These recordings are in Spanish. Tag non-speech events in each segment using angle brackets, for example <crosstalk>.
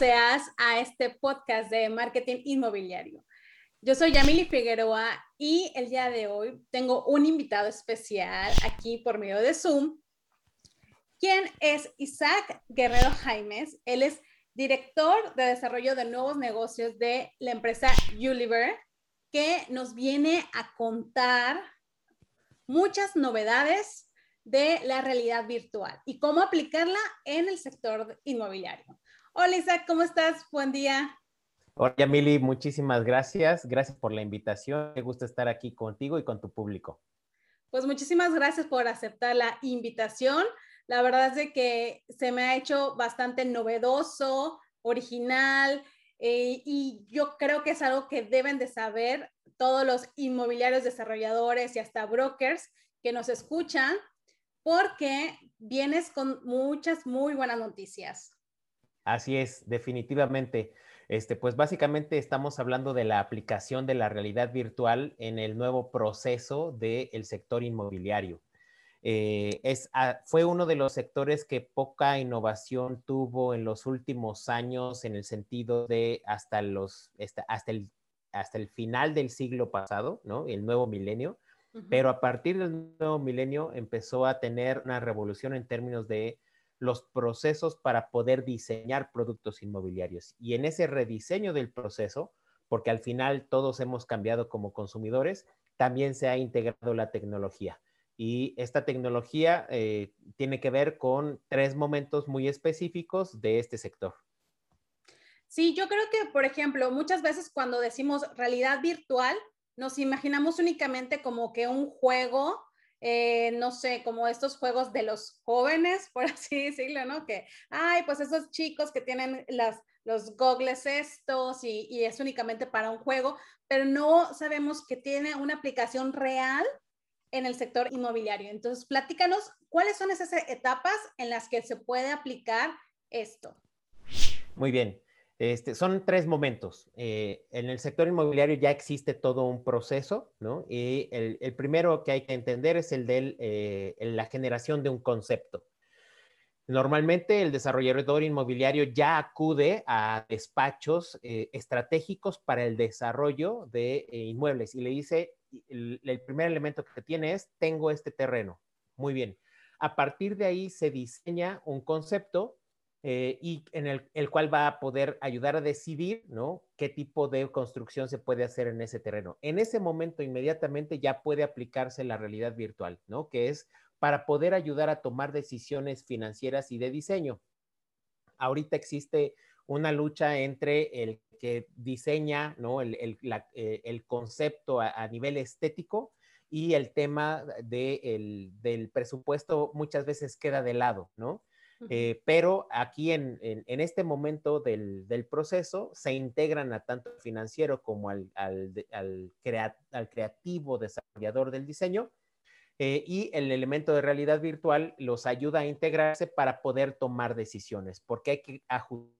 seas a este podcast de marketing inmobiliario. Yo soy Yamili Figueroa y el día de hoy tengo un invitado especial aquí por medio de Zoom, quien es Isaac Guerrero Jaimes. Él es director de desarrollo de nuevos negocios de la empresa Uliver, que nos viene a contar muchas novedades de la realidad virtual y cómo aplicarla en el sector inmobiliario. Hola Isaac, ¿cómo estás? Buen día. Hola Mili, muchísimas gracias. Gracias por la invitación. Me gusta estar aquí contigo y con tu público. Pues muchísimas gracias por aceptar la invitación. La verdad es de que se me ha hecho bastante novedoso, original, eh, y yo creo que es algo que deben de saber todos los inmobiliarios desarrolladores y hasta brokers que nos escuchan porque vienes con muchas muy buenas noticias. Así es, definitivamente. Este, pues básicamente estamos hablando de la aplicación de la realidad virtual en el nuevo proceso del sector inmobiliario. Eh, es, ah, fue uno de los sectores que poca innovación tuvo en los últimos años en el sentido de hasta, los, hasta, el, hasta el final del siglo pasado, ¿no? El nuevo milenio pero a partir del nuevo milenio empezó a tener una revolución en términos de los procesos para poder diseñar productos inmobiliarios. Y en ese rediseño del proceso, porque al final todos hemos cambiado como consumidores, también se ha integrado la tecnología. Y esta tecnología eh, tiene que ver con tres momentos muy específicos de este sector. Sí, yo creo que, por ejemplo, muchas veces cuando decimos realidad virtual, nos imaginamos únicamente como que un juego, eh, no sé, como estos juegos de los jóvenes, por <laughs> así decirlo, ¿no? Que, ay, pues esos chicos que tienen las, los gogles estos y, y es únicamente para un juego, pero no sabemos que tiene una aplicación real en el sector inmobiliario. Entonces, platícanos cuáles son esas etapas en las que se puede aplicar esto. Muy bien. Este, son tres momentos. Eh, en el sector inmobiliario ya existe todo un proceso, ¿no? Y el, primero que hay que entender es el de eh, la generación de un concepto. Normalmente el desarrollador inmobiliario ya acude a despachos eh, estratégicos para el desarrollo de inmuebles y le dice, el, el primer elemento que tiene es, tengo este terreno. Muy bien. A partir de ahí se diseña un concepto eh, y en el, cual va a poder ayudar a decidir, ¿no? Qué tipo de construcción se puede hacer en ese terreno. En ese momento, inmediatamente ya puede aplicarse la realidad virtual, ¿no? Que es para poder ayudar a tomar decisiones financieras y de diseño. Ahorita existe una lucha entre el que diseña, ¿no? El, eh, concepto a, nivel estético y el tema del presupuesto muchas veces queda de lado, ¿no? Eh, pero aquí en, este momento del, proceso se integran a tanto financiero como al, al, creativo desarrollador del diseño eh, y el elemento de realidad virtual los ayuda a integrarse para poder tomar decisiones, porque hay que ajustar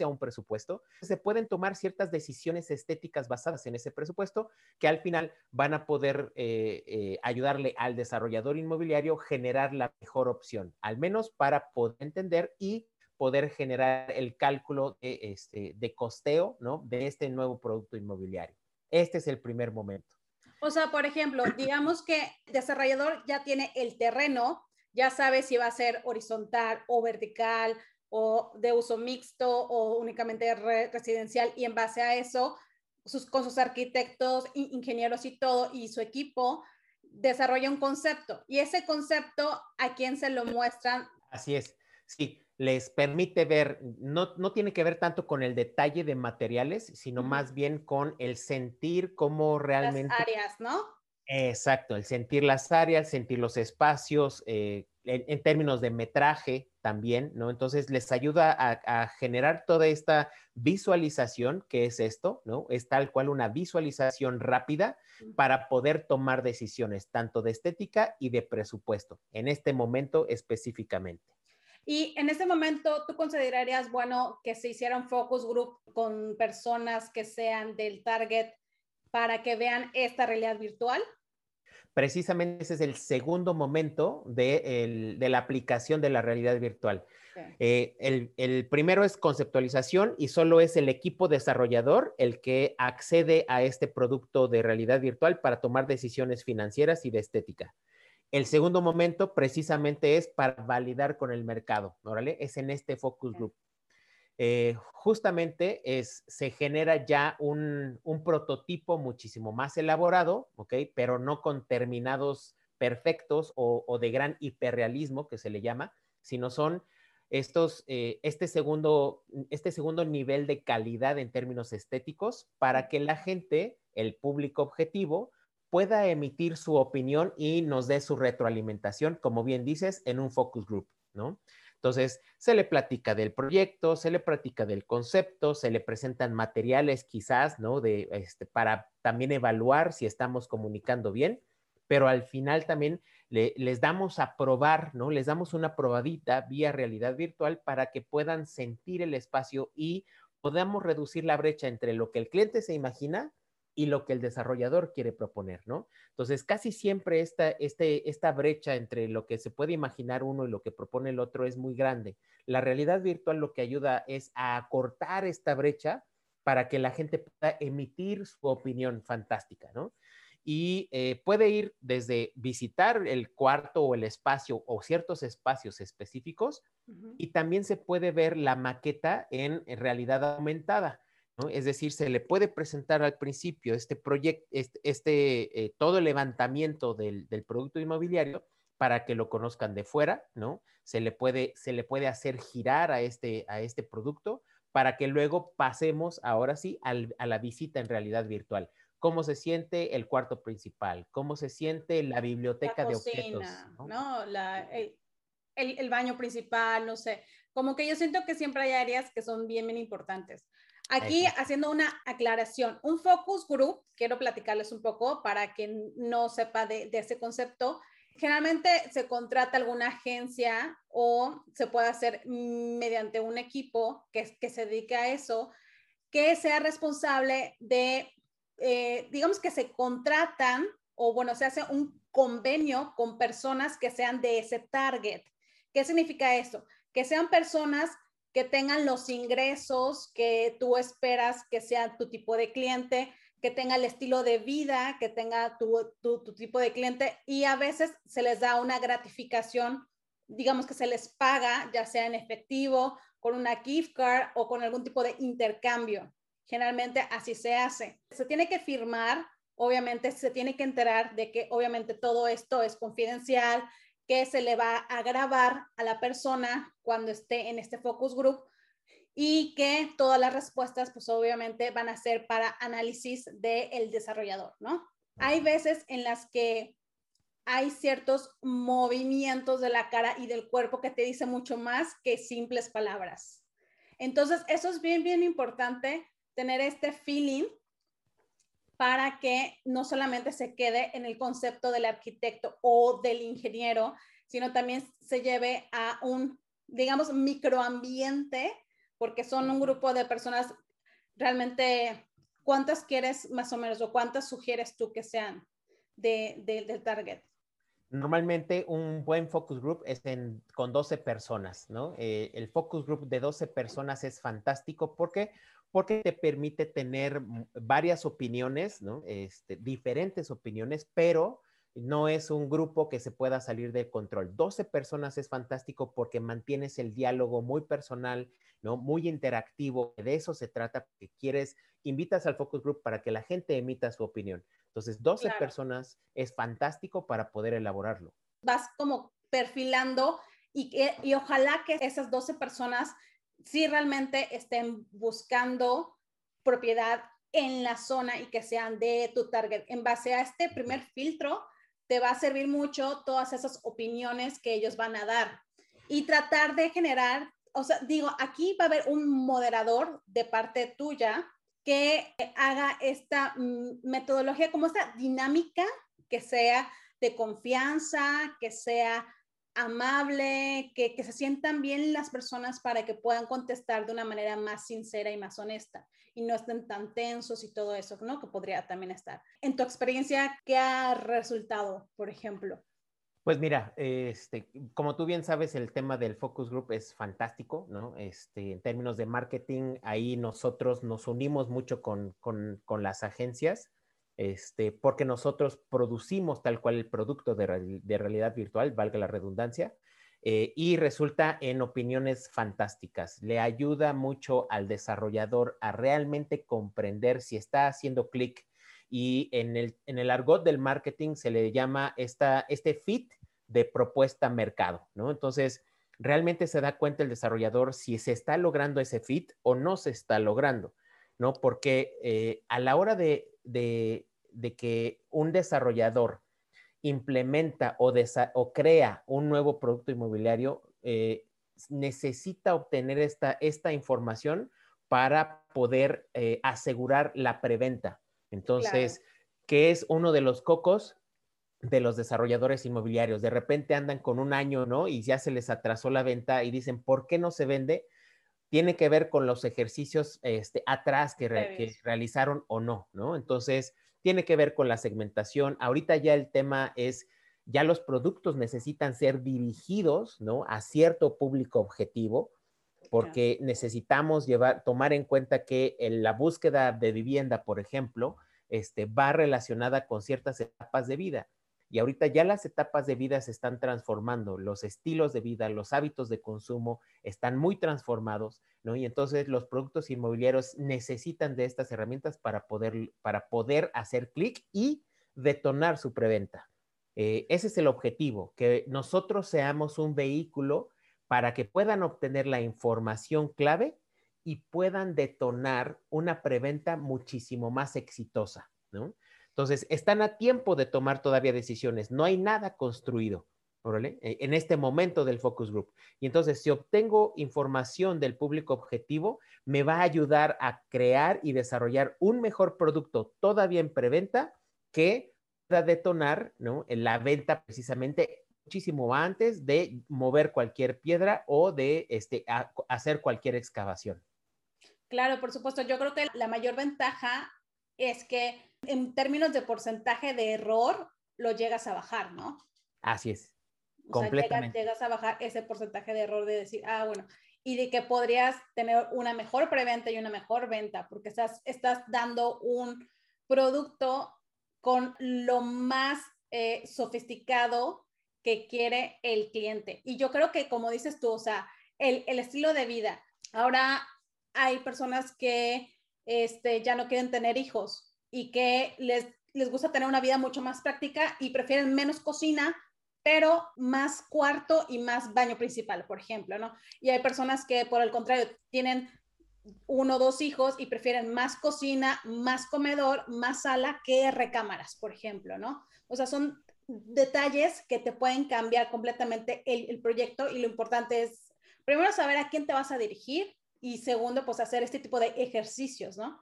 a un presupuesto, se pueden tomar ciertas decisiones estéticas basadas en ese presupuesto que al final van a poder eh, eh, ayudarle al desarrollador inmobiliario generar la mejor opción, al menos para poder entender y poder generar el cálculo de, este, de costeo ¿no? de este nuevo producto inmobiliario. Este es el primer momento. O sea, por ejemplo, digamos que el desarrollador ya tiene el terreno, ya sabe si va a ser horizontal o vertical o de uso mixto o únicamente residencial y en base a eso, sus, con sus arquitectos, ingenieros y todo y su equipo desarrolla un concepto y ese concepto a quién se lo muestran. Así es, sí, les permite ver, no, no tiene que ver tanto con el detalle de materiales, sino más bien con el sentir cómo realmente... Las áreas, ¿no? Exacto, el sentir las áreas, sentir los espacios, eh, en, términos de metraje también, ¿no? Entonces les ayuda a, generar toda esta visualización, que es esto, ¿no? Es tal cual una visualización rápida para poder tomar decisiones, tanto de estética y de presupuesto, en este momento específicamente. Y en este momento, ¿tú considerarías bueno que se hiciera un focus group con personas que sean del target para que vean esta realidad virtual? Precisamente ese es el segundo momento de, la aplicación de la realidad virtual. Eh, el, primero es conceptualización y solo es el equipo desarrollador el que accede a este producto de realidad virtual para tomar decisiones financieras y de estética. El segundo momento precisamente es para validar con el mercado, ¿órale? Es en este focus group. Eh, justamente es, se genera ya un, prototipo muchísimo más elaborado, ¿ok? Pero no con terminados perfectos o, de gran hiperrealismo que se le llama, sino son estos, eh, este, segundo, este segundo nivel de calidad en términos estéticos para que la gente, el público objetivo, pueda emitir su opinión y nos dé su retroalimentación, como bien dices, en un focus group, ¿no? Entonces, se le platica del proyecto, se le platica del concepto, se le presentan materiales quizás, ¿no? De, este, para también evaluar si estamos comunicando bien, pero al final también les damos a probar, ¿no? Les damos una probadita vía realidad virtual para que puedan sentir el espacio y podamos reducir la brecha entre lo que el cliente se imagina y lo que el desarrollador quiere proponer, ¿no? Entonces, casi siempre esta, este, esta brecha entre lo que se puede imaginar uno y lo que propone el otro es muy grande. La realidad virtual lo que ayuda es a acortar esta brecha para que la gente pueda emitir su opinión fantástica, ¿no? Y eh, puede ir desde visitar el cuarto o el espacio o ciertos espacios específicos y también se puede ver la maqueta en realidad aumentada es decir, se le puede presentar al principio este proyecto, este, este eh, todo el levantamiento del, producto inmobiliario para que lo conozcan de fuera, ¿no? Se le puede, se le puede hacer girar a este, a este producto para que luego pasemos ahora sí a la visita en realidad virtual. ¿Cómo se siente el cuarto principal? ¿Cómo se siente la biblioteca de objetos? ¿no? el, el, baño principal, no sé. Como que yo siento que siempre hay áreas que son bien, bien importantes. Aquí haciendo una aclaración, un focus group, quiero platicarles un poco para quien no sepa de, ese concepto. Generalmente se contrata alguna agencia o se puede hacer mediante un equipo que, que se dedique a eso, que sea responsable de, eh, digamos que se contratan o bueno, se hace un convenio con personas que sean de ese target. ¿Qué significa eso? Que sean personas que tengan los ingresos que tú esperas que sea tu tipo de cliente, que tenga el estilo de vida, que tenga tu, tipo de cliente y a veces se les da una gratificación, digamos que se les paga, ya sea en efectivo, con una gift card o con algún tipo de intercambio. Generalmente así se hace. Se tiene que firmar, obviamente se tiene que enterar de que obviamente todo esto es confidencial, que se le va a grabar a la persona cuando esté en este focus group y que todas las respuestas, pues obviamente van a ser para análisis del desarrollador, ¿no? Hay veces en las que hay ciertos movimientos de la cara y del cuerpo que te dicen mucho más que simples palabras. Entonces, eso es bien, bien importante, tener este feeling para que no solamente se quede en el concepto del arquitecto o del ingeniero, sino también se lleve a un, digamos, microambiente, porque son un grupo de personas realmente, ¿cuántas quieres más o menos o cuántas sugieres tú que sean de, del target? Normalmente un buen focus group es con 12 personas, ¿no? Eh, el focus group de 12 personas es fantástico porque porque te permite tener varias opiniones, ¿no? Este, diferentes opiniones, pero no es un grupo que se pueda salir de control. 12 personas es fantástico porque mantienes el diálogo muy personal, ¿no? Muy interactivo. De eso se trata, que quieres, invitas al focus group para que la gente emita su opinión. Entonces, 12 personas es fantástico para poder elaborarlo. Vas como perfilando y, y ojalá que esas 12 personas si realmente estén buscando propiedad en la zona y que sean de tu target. En base a este primer filtro, te va a servir mucho todas esas opiniones que ellos van a dar y tratar de generar, o sea, digo, aquí va a haber un moderador de parte tuya que haga esta mm, metodología como esta dinámica que sea de confianza, que sea amable, que, se sientan bien las personas para que puedan contestar de una manera más sincera y más honesta y no estén tan tensos y todo eso, ¿no? Que podría también estar. En tu experiencia, ¿qué ha resultado, por ejemplo? Pues mira, este, como tú bien sabes, el tema del focus group es fantástico, ¿no? Este, en términos de marketing, ahí nosotros nos unimos mucho con, con, con las agencias, este, porque nosotros producimos tal cual el producto de, de realidad virtual, valga la redundancia, eh, y resulta en opiniones fantásticas. Le ayuda mucho al desarrollador a realmente comprender si está haciendo clic y en el, en el argot del marketing se le llama esta, este fit de propuesta mercado, ¿no? Entonces, realmente se da cuenta el desarrollador si se está logrando ese fit o no se está logrando, ¿no? Porque eh, a la hora de, de, que un desarrollador implementa o, o, crea un nuevo producto inmobiliario, eh, necesita obtener esta, esta información para poder eh, asegurar la preventa. Entonces, ¿qué es uno de los cocos de los desarrolladores inmobiliarios? De repente andan con un año, ¿no? Y ya se les atrasó la venta y dicen, ¿por qué no se vende? Tiene que ver con los ejercicios este, atrás que, que realizaron o no, ¿no? Entonces, tiene que ver con la segmentación. Ahorita ya el tema es, ya los productos necesitan ser dirigidos, ¿no? A cierto público objetivo porque necesitamos llevar, tomar en cuenta que la búsqueda de vivienda, por ejemplo, este, va relacionada con ciertas etapas de vida. Y ahorita ya las etapas de vida se están transformando, los estilos de vida, los hábitos de consumo están muy transformados, ¿no? Y entonces los productos inmobiliarios necesitan de estas herramientas para poder, para poder hacer clic y detonar su preventa. Eh, ese es el objetivo, que nosotros seamos un vehículo para que puedan obtener la información clave y puedan detonar una preventa muchísimo más exitosa, ¿no? Entonces, están a tiempo de tomar todavía decisiones, no hay nada construido. E, en este momento del focus group. Y entonces, si obtengo información del público objetivo, me va a ayudar a crear y desarrollar un mejor producto todavía en preventa que pueda detonar, ¿no? En la venta precisamente muchísimo antes de mover cualquier piedra o de este, hacer cualquier excavación. Claro, por supuesto. Yo creo que la mayor ventaja es que en términos de porcentaje de error lo llegas a bajar, ¿no? Así es. completamente. llegas, a bajar ese porcentaje de error de decir, ah, bueno, y de que podrías tener una mejor preventa y una mejor venta, porque estás, estás dando un producto con lo más eh, sofisticado que quiere el cliente. Y yo creo que, como dices tú, o sea, el, el estilo de vida. Ahora hay personas que este, ya no quieren tener hijos y que les, les gusta tener una vida mucho más práctica y prefieren menos cocina, pero más cuarto y más baño principal, por ejemplo, ¿no? Y hay personas que, por el contrario, tienen uno o dos hijos y prefieren más cocina, más comedor, más sala que recámaras, por ejemplo, ¿no? O sea, son detalles que te pueden cambiar completamente el, proyecto y lo importante es, primero, saber a quién te vas a dirigir y segundo, pues hacer este tipo de ejercicios, ¿no?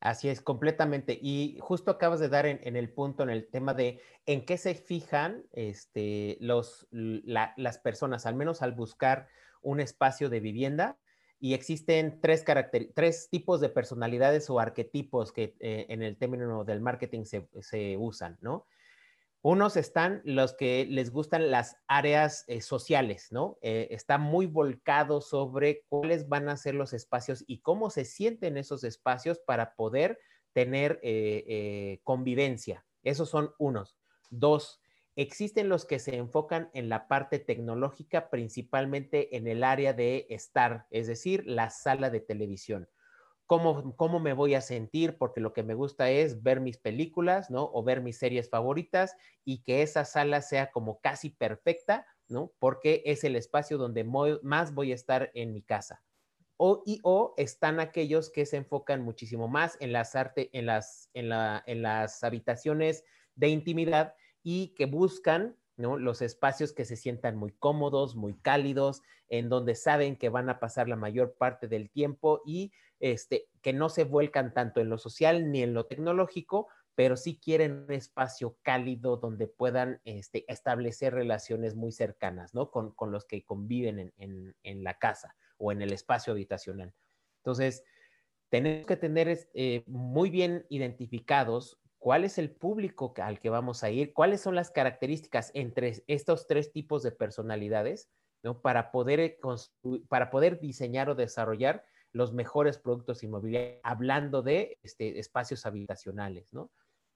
Así es, completamente. Y justo acabas de dar en, el punto, en el tema de en qué se fijan este, los, las personas, al menos al buscar un espacio de vivienda. Y existen tres, tres tipos de personalidades o arquetipos que eh, en el término del marketing se, se usan, ¿no? Unos están los que les gustan las áreas eh, sociales, ¿no? Eh, está muy volcado sobre cuáles van a ser los espacios y cómo se sienten esos espacios para poder tener eh, convivencia. Esos son unos. Dos, existen los que se enfocan en la parte tecnológica, principalmente en el área de estar, es decir, la sala de televisión cómo, me voy a sentir, porque lo que me gusta es ver mis películas, ¿no? O ver mis series favoritas y que esa sala sea como casi perfecta, ¿no? Porque es el espacio donde más voy a estar en mi casa. O, y, o están aquellos que se enfocan muchísimo más en las, arte, en las, en las habitaciones de intimidad y que buscan Los espacios que se sientan muy cómodos, muy cálidos, en donde saben que van a pasar la mayor parte del tiempo y este, que no se vuelcan tanto en lo social ni en lo tecnológico, pero sí quieren un espacio cálido donde puedan este, establecer relaciones muy cercanas, ¿no? Con, los que conviven en, la casa o en el espacio habitacional. Entonces, tenemos que tener eh, muy bien identificados cuál es el público al que vamos a ir, cuáles son las características entre estos tres tipos de personalidades, ¿no? Para poder, eh, para poder diseñar o desarrollar los mejores productos inmobiliarios, hablando de este, espacios habitacionales, ¿no?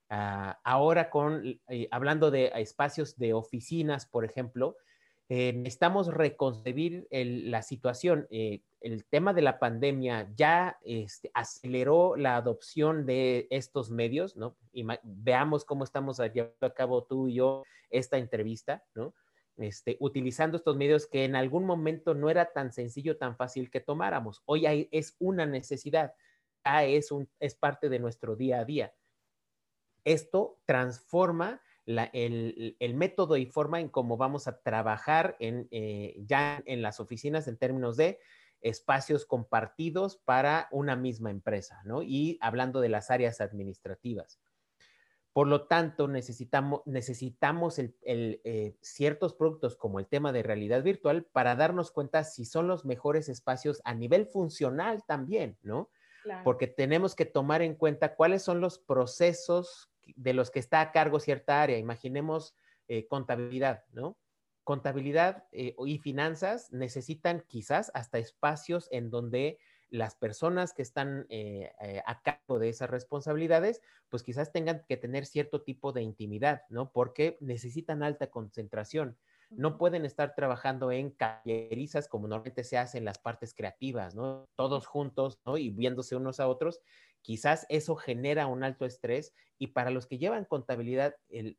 Ah, ahora con, eh, hablando de espacios de oficinas, por ejemplo, eh, necesitamos reconcebir la situación. Eh, el tema de la pandemia ya este, aceleró la adopción de estos medios, ¿no? Y veamos cómo estamos llevando a cabo tú y yo esta entrevista, ¿no? Este, utilizando estos medios que en algún momento no era tan sencillo, tan fácil que tomáramos. Hoy es una necesidad, es, un, es parte de nuestro día a día esto transforma el, método y forma en cómo vamos a trabajar en, eh, ya en las oficinas en términos de espacios compartidos para una misma empresa, ¿no? Y hablando de las áreas administrativas. Por lo tanto, necesitamos, necesitamos eh, ciertos productos como el tema de realidad virtual para darnos cuenta si son los mejores espacios a nivel funcional también, ¿no? Porque tenemos que tomar en cuenta cuáles son los procesos de los que está a cargo cierta área. Imaginemos eh, contabilidad, ¿no? Contabilidad eh, y finanzas necesitan quizás hasta espacios en donde las personas que están eh, a cargo de esas responsabilidades, pues quizás tengan que tener cierto tipo de intimidad, ¿no? Porque necesitan alta concentración. No pueden estar trabajando en callerizas como normalmente se hace en las partes creativas, ¿no? Todos juntos, ¿no? Y viéndose unos a otros. Quizás eso genera un alto estrés y para los que llevan contabilidad, eh,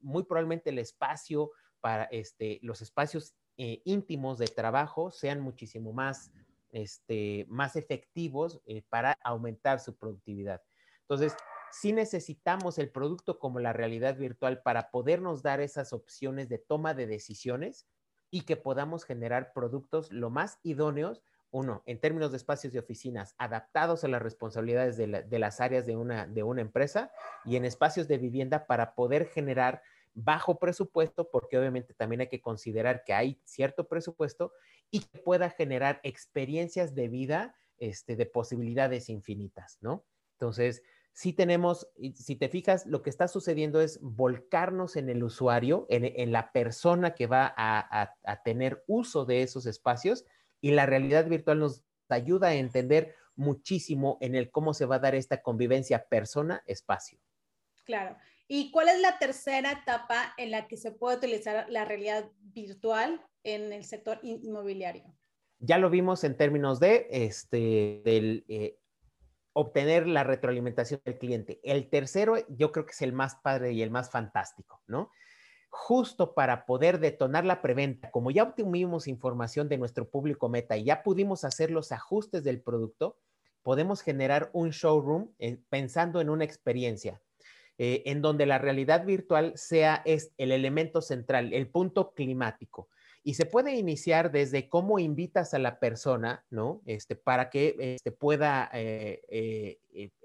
muy probablemente el espacio para este, los espacios eh, íntimos de trabajo sean muchísimo más, este, más efectivos eh, para aumentar su productividad. Entonces, sí necesitamos el producto como la realidad virtual para podernos dar esas opciones de toma de decisiones y que podamos generar productos lo más idóneos uno, en términos de espacios de oficinas adaptados a las responsabilidades de, las áreas de una, de una empresa y en espacios de vivienda para poder generar bajo presupuesto, porque obviamente también hay que considerar que hay cierto presupuesto y que pueda generar experiencias de vida este, de posibilidades infinitas, ¿no? Entonces, si tenemos, si te fijas, lo que está sucediendo es volcarnos en el usuario, en, la persona que va a tener uso de esos espacios y la realidad virtual nos ayuda a entender muchísimo en el cómo se va a dar esta convivencia persona-espacio. Claro. ¿Y cuál es la tercera etapa en la que se puede utilizar la realidad virtual en el sector inmobiliario? Ya lo vimos en términos de este, del, eh, obtener la retroalimentación del cliente. El tercero, yo creo que es el más padre y el más fantástico, ¿no? Justo para poder detonar la preventa, como ya obtuvimos información de nuestro público meta y ya pudimos hacer los ajustes del producto, podemos generar un showroom eh, pensando en una experiencia. Eh, en donde la realidad virtual sea el elemento central, el punto climático. Y se puede iniciar desde cómo invitas a la persona, ¿no? Este, para que este, pueda, eh,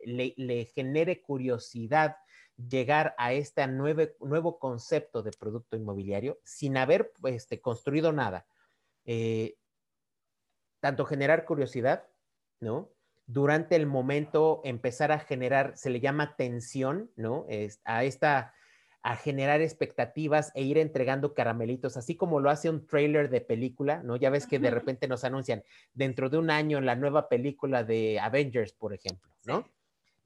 le, genere curiosidad llegar a este nuevo concepto de producto inmobiliario sin haber este, construido nada. Eh, tanto generar curiosidad, ¿no? Durante el momento empezar a generar, se le llama tensión, ¿no? a esta, a generar expectativas e ir entregando caramelitos, así como lo hace un trailer de película, ¿no? Ya ves que de repente nos anuncian dentro de un año la nueva película de Avengers, por ejemplo, ¿no?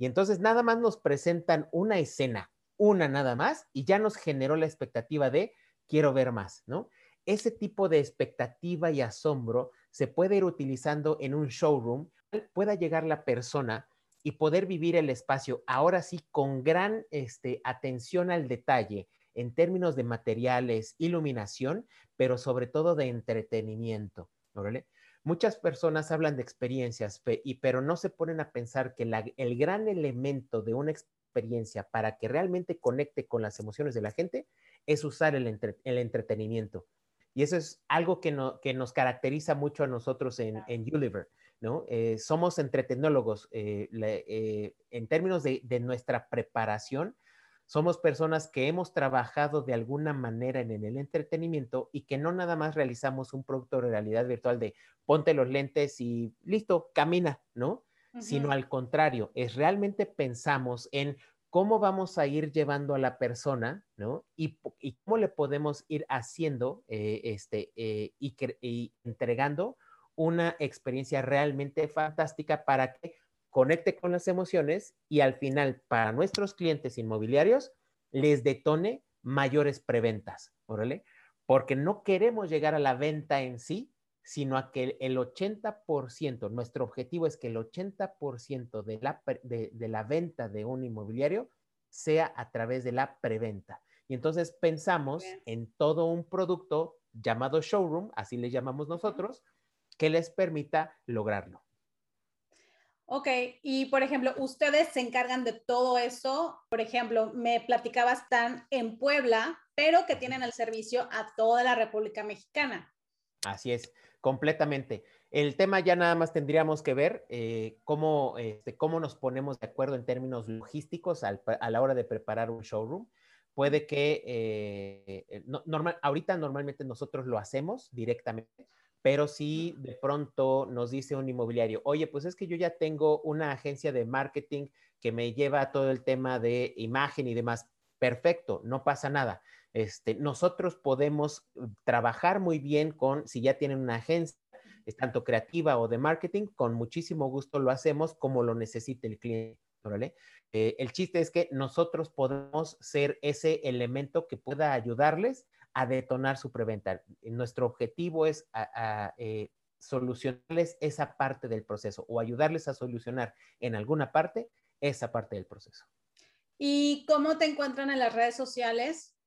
Y entonces nada más nos presentan una escena, una nada más, y ya nos generó la expectativa de quiero ver más, ¿no? Ese tipo de expectativa y asombro se puede ir utilizando en un showroom, pueda llegar la persona y poder vivir el espacio ahora sí con gran este, atención al detalle en términos de materiales, iluminación, pero sobre todo de entretenimiento. ¿vale? Muchas personas hablan de experiencias, y, pero no se ponen a pensar que el gran elemento de una experiencia para que realmente conecte con las emociones de la gente es usar el, entretenimiento. Y eso es algo que, nos caracteriza mucho a nosotros en, en Univer, ¿no? Eh, somos entretenólogos. Eh, eh, en términos de, nuestra preparación, somos personas que hemos trabajado de alguna manera en, el entretenimiento y que no nada más realizamos un producto de realidad virtual de ponte los lentes y listo, camina, ¿no? Sino al contrario, es realmente pensamos en cómo vamos a ir llevando a la persona, ¿no? Y, cómo le podemos ir haciendo este, y, y entregando una experiencia realmente fantástica para que conecte con las emociones y al final para nuestros clientes inmobiliarios les detone mayores preventas, ¿órale? Porque no queremos llegar a la venta en sí, sino a que el 80%, nuestro objetivo es que el 80% de la, de, de la venta de un inmobiliario sea a través de la preventa. Y entonces pensamos en todo un producto llamado showroom, así le llamamos nosotros, que les permita lograrlo. Ok, y por ejemplo, ustedes se encargan de todo eso. Por ejemplo, me platicabas están en Puebla, pero que tienen el servicio a toda la República Mexicana. Así es, completamente. El tema ya nada más tendríamos que ver eh, cómo, este, cómo nos ponemos de acuerdo en términos logísticos a la hora de preparar un showroom. Puede que, eh, normal, ahorita normalmente nosotros lo hacemos directamente, pero si de pronto nos dice un inmobiliario, oye, pues es que yo ya tengo una agencia de marketing que me lleva a todo el tema de imagen y demás, perfecto, no pasa nada. Este, nosotros podemos uh, trabajar muy bien con, si ya tienen una agencia, tanto creativa o de marketing, con muchísimo gusto lo hacemos como lo necesite el cliente. Eh, el chiste es que nosotros podemos ser ese elemento que pueda ayudarles a detonar su preventa. Nuestro objetivo es eh, solucionarles esa parte del proceso o ayudarles a solucionar en alguna parte esa parte del proceso. ¿Y cómo te encuentran en las redes sociales?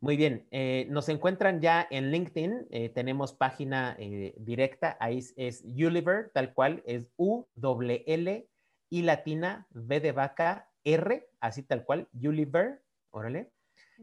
Muy bien, eh, nos encuentran ya en LinkedIn, eh, tenemos página directa, ahí es, Uliver, tal cual, es U, W, L, I latina, V de vaca, R, así tal cual, Uliver, órale.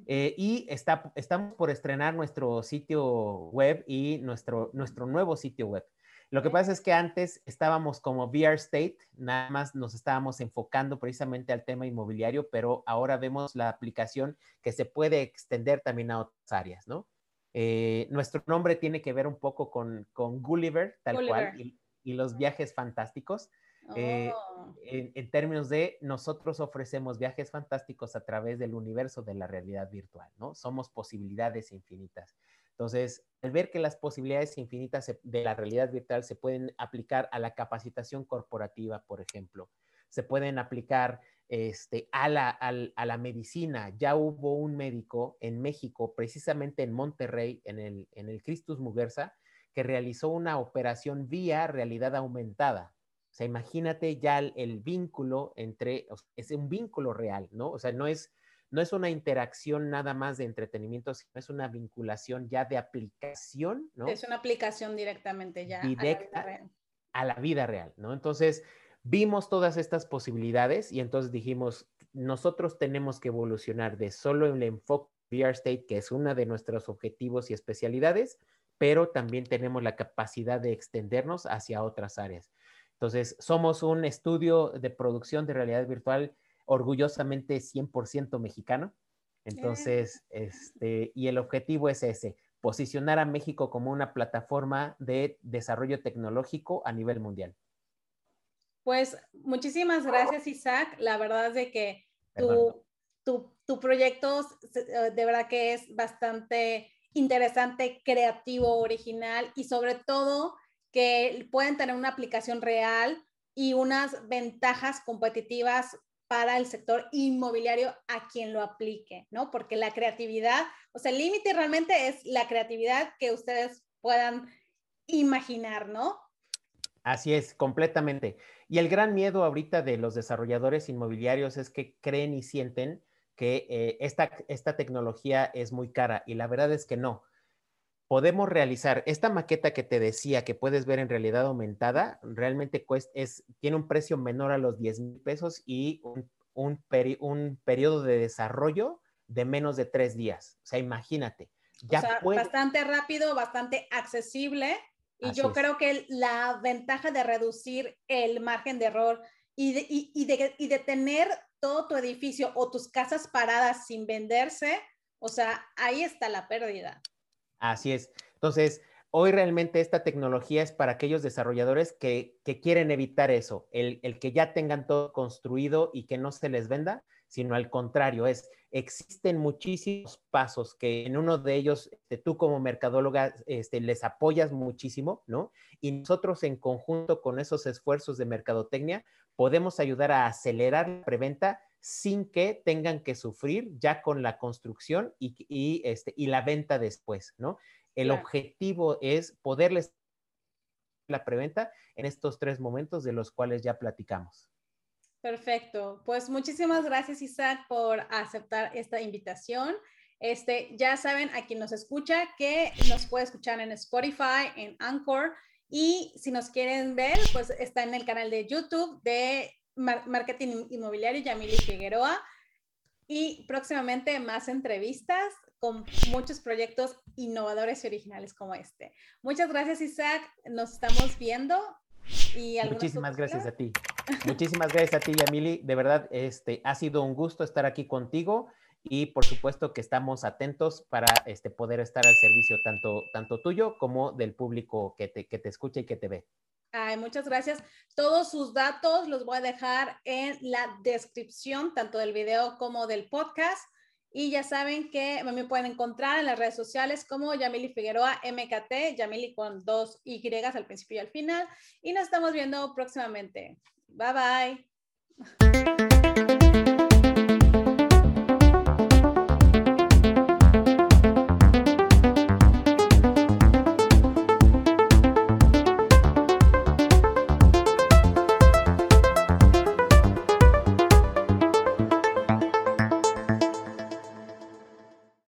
Eh, y está, estamos por estrenar nuestro sitio web y nuestro, nuestro nuevo sitio web. Lo que pasa es que antes estábamos como VR State, nada más nos estábamos enfocando precisamente al tema inmobiliario, pero ahora vemos la aplicación que se puede extender también a otras áreas, ¿no? Eh, nuestro nombre tiene que ver un poco con, con Gulliver, tal cual, y, y, los viajes fantásticos. Eh, oh. en, términos de nosotros ofrecemos viajes fantásticos a través del universo de la realidad virtual, ¿no? Somos posibilidades infinitas. Entonces, al ver que las posibilidades infinitas de la realidad virtual se pueden aplicar a la capacitación corporativa, por ejemplo, se pueden aplicar este, a, la, a, la, medicina. Ya hubo un médico en México, precisamente en Monterrey, en el, en el Christus Muguerza, que realizó una operación vía realidad aumentada. O sea, imagínate ya el, vínculo entre, es un vínculo real, ¿no? O sea, no es, no es una interacción nada más de entretenimiento, sino es una vinculación ya de aplicación, ¿no? Es una aplicación directamente ya directa a la vida real, a la vida real ¿no? Entonces, vimos todas estas posibilidades y entonces dijimos, nosotros tenemos que evolucionar de solo el enfoque VR State, que es uno de nuestros objetivos y especialidades, pero también tenemos la capacidad de extendernos hacia otras áreas. Entonces, somos un estudio de producción de realidad virtual orgullosamente 100% mexicano. Entonces, este, y el objetivo es ese, posicionar a México como una plataforma de desarrollo tecnológico a nivel mundial. Pues muchísimas gracias, Isaac. La verdad es de que tu, tu, tu proyecto eh, de verdad que es bastante interesante, creativo, original y sobre todo que pueden tener una aplicación real y unas ventajas competitivas para el sector inmobiliario a quien lo aplique, ¿no? Porque la creatividad, o sea, el límite realmente es la creatividad que ustedes puedan imaginar, ¿no? Así es, completamente. Y el gran miedo ahorita de los desarrolladores inmobiliarios es que creen y sienten que eh, esta, esta tecnología es muy cara y la verdad es que no podemos realizar esta maqueta que te decía que puedes ver en realidad aumentada, realmente cuesta, es, tiene un precio menor a los 10 mil pesos y un, un, periodo de desarrollo de menos de tres días. O sea, imagínate. Ya bastante rápido, bastante accesible Y yo creo que la ventaja de reducir el margen de error y de, y, de, y de tener todo tu edificio o tus casas paradas sin venderse, o sea, ahí está la pérdida. Así es. Entonces, hoy realmente esta tecnología es para aquellos desarrolladores que, que quieren evitar eso, el, el, que ya tengan todo construido y que no se les venda, sino al contrario, es, existen muchísimos pasos que en uno de ellos este, tú como mercadóloga este, les apoyas muchísimo, ¿no? Y nosotros en conjunto con esos esfuerzos de mercadotecnia podemos ayudar a acelerar la preventa sin que tengan que sufrir ya con la construcción y, y, este, y la venta después, ¿no? El objetivo es poderles la preventa en estos tres momentos de los cuales ya platicamos. Perfecto. Pues muchísimas gracias, Isaac, por aceptar esta invitación. Este, ya saben, a quien nos escucha, que nos puede escuchar en Spotify, en Anchor, y si nos quieren ver, pues está en el canal de YouTube de Marketing Inmobiliario Yamili Figueroa. Y próximamente más entrevistas con muchos proyectos innovadores y originales como este. Muchas gracias, Isaac. Nos estamos viendo. Y Muchísimas gracias a ti. Muchísimas gracias a ti, Yamili. De verdad, este, ha sido un gusto estar aquí contigo y por supuesto que estamos atentos para este, poder estar al servicio tanto, tanto tuyo como del público que te, que te escucha y que te ve. Ay, muchas gracias. Todos sus datos los voy a dejar en la descripción, tanto del video como del podcast. Y ya saben que me pueden encontrar en las redes sociales como Yamili Figueroa MKT, Yamili con dos Y al principio y al final. Y nos estamos viendo próximamente. Bye bye.